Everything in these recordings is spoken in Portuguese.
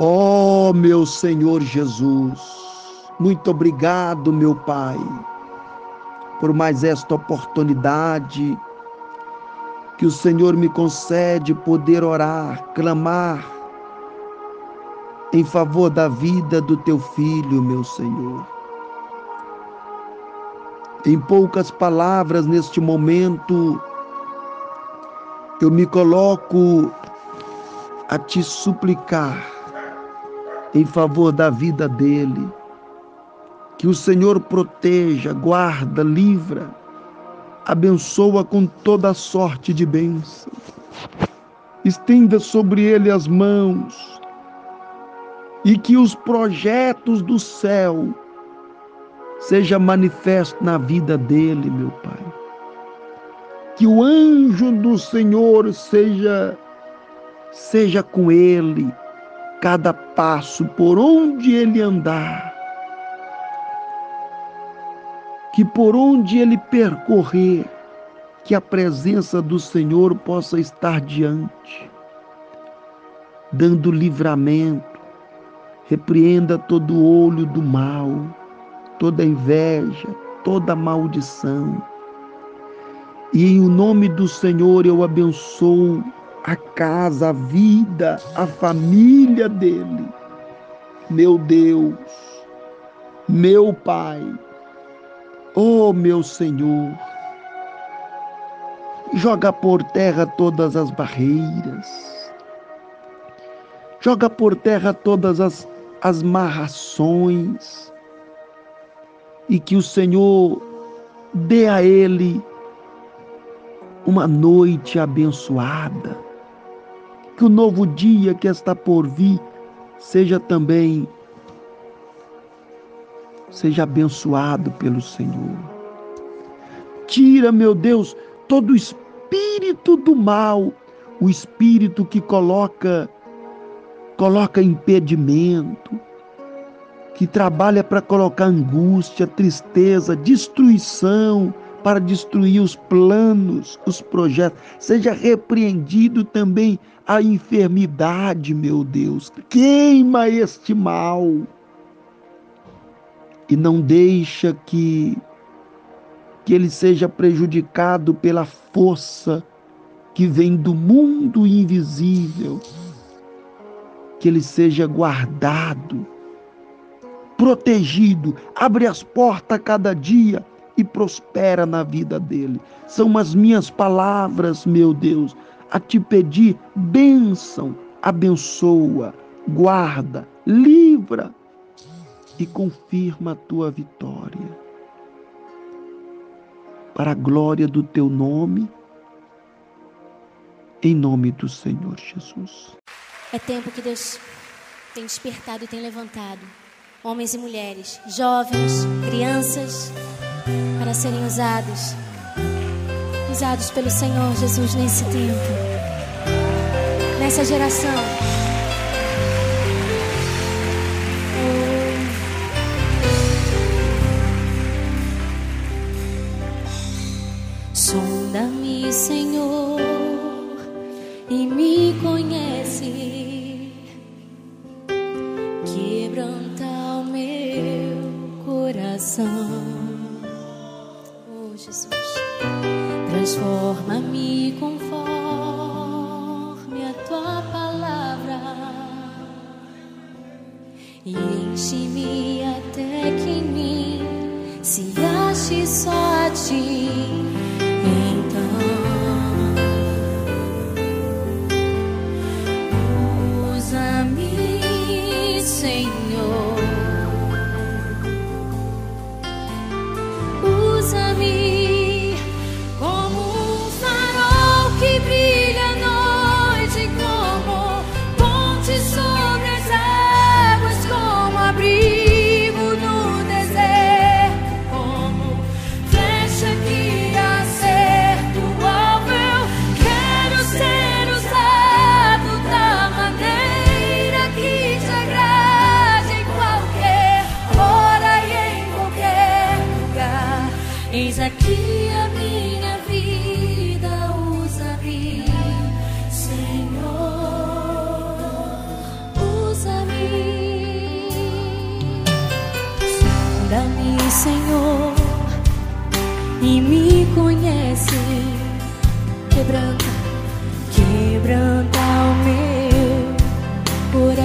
Ó oh, meu Senhor Jesus, muito obrigado, meu Pai, por mais esta oportunidade que o Senhor me concede poder orar, clamar em favor da vida do teu filho, meu Senhor. Em poucas palavras, neste momento, eu me coloco a te suplicar em favor da vida dele. Que o Senhor proteja, guarda, livra, abençoa com toda sorte de bênção. Estenda sobre ele as mãos e que os projetos do céu seja manifesto na vida dele, meu Pai. Que o anjo do Senhor seja seja com ele cada passo por onde ele andar, que por onde ele percorrer, que a presença do Senhor possa estar diante, dando livramento, repreenda todo olho do mal, toda inveja, toda maldição. E em o nome do Senhor eu abençoo a casa, a vida, a família dele. Meu Deus, meu Pai, oh meu Senhor, joga por terra todas as barreiras, joga por terra todas as, as marrações, e que o Senhor dê a ele uma noite abençoada que o novo dia que está por vir seja também seja abençoado pelo Senhor. Tira, meu Deus, todo o espírito do mal, o espírito que coloca coloca impedimento, que trabalha para colocar angústia, tristeza, destruição, para destruir os planos, os projetos. Seja repreendido também a enfermidade, meu Deus. Queima este mal. E não deixa que que ele seja prejudicado pela força que vem do mundo invisível. Que ele seja guardado, protegido, abre as portas cada dia prospera na vida dele. São as minhas palavras, meu Deus, a te pedir bênção, abençoa, guarda, livra e confirma a tua vitória. Para a glória do teu nome, em nome do Senhor Jesus. É tempo que Deus tem despertado e tem levantado homens e mulheres, jovens, crianças para serem usados, usados pelo Senhor Jesus nesse tempo, nessa geração. Sonda-me, Senhor, e me conhece. E enche-me até que em mim se ache só a ti.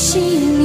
心。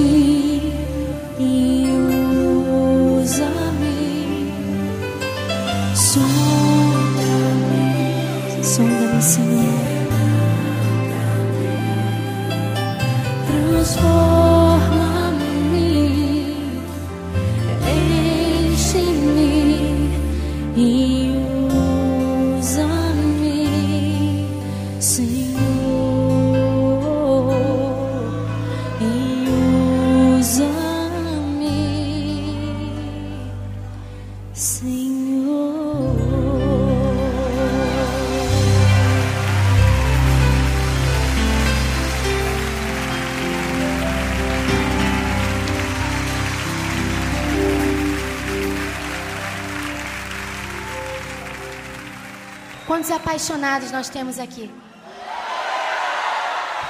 Quantos apaixonados nós temos aqui?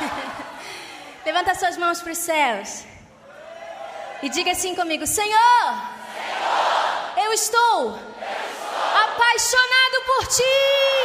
Levanta suas mãos para os céus. E diga assim comigo: Senhor, Senhor eu, estou eu estou apaixonado por ti.